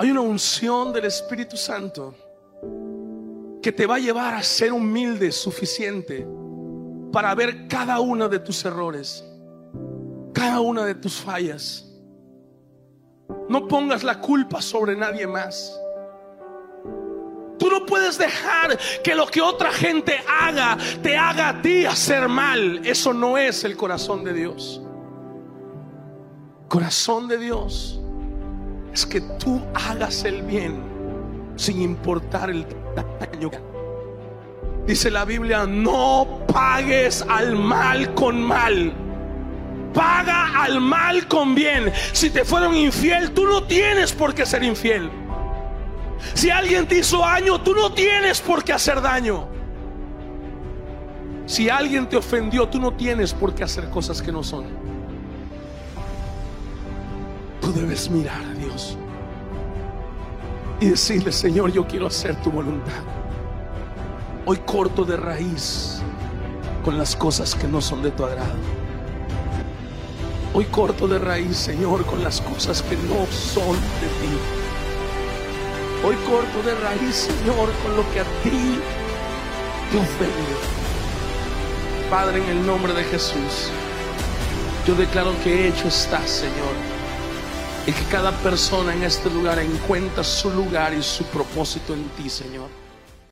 Hay una unción del Espíritu Santo que te va a llevar a ser humilde suficiente para ver cada uno de tus errores, cada una de tus fallas. No pongas la culpa sobre nadie más. Tú no puedes dejar que lo que otra gente haga te haga a ti hacer mal. Eso no es el corazón de Dios. Corazón de Dios es que tú hagas el bien sin importar el daño. Dice la Biblia, no pagues al mal con mal. Paga al mal con bien. Si te fueron infiel, tú no tienes por qué ser infiel. Si alguien te hizo daño, tú no tienes por qué hacer daño. Si alguien te ofendió, tú no tienes por qué hacer cosas que no son. Tú debes mirar a Dios y decirle, Señor, yo quiero hacer tu voluntad. Hoy corto de raíz con las cosas que no son de tu agrado. Hoy corto de raíz, Señor, con las cosas que no son de ti. Hoy corto de raíz, Señor, con lo que a ti te ofende. Padre, en el nombre de Jesús, yo declaro que hecho está, Señor. Y que cada persona en este lugar encuentra su lugar y su propósito en ti, Señor.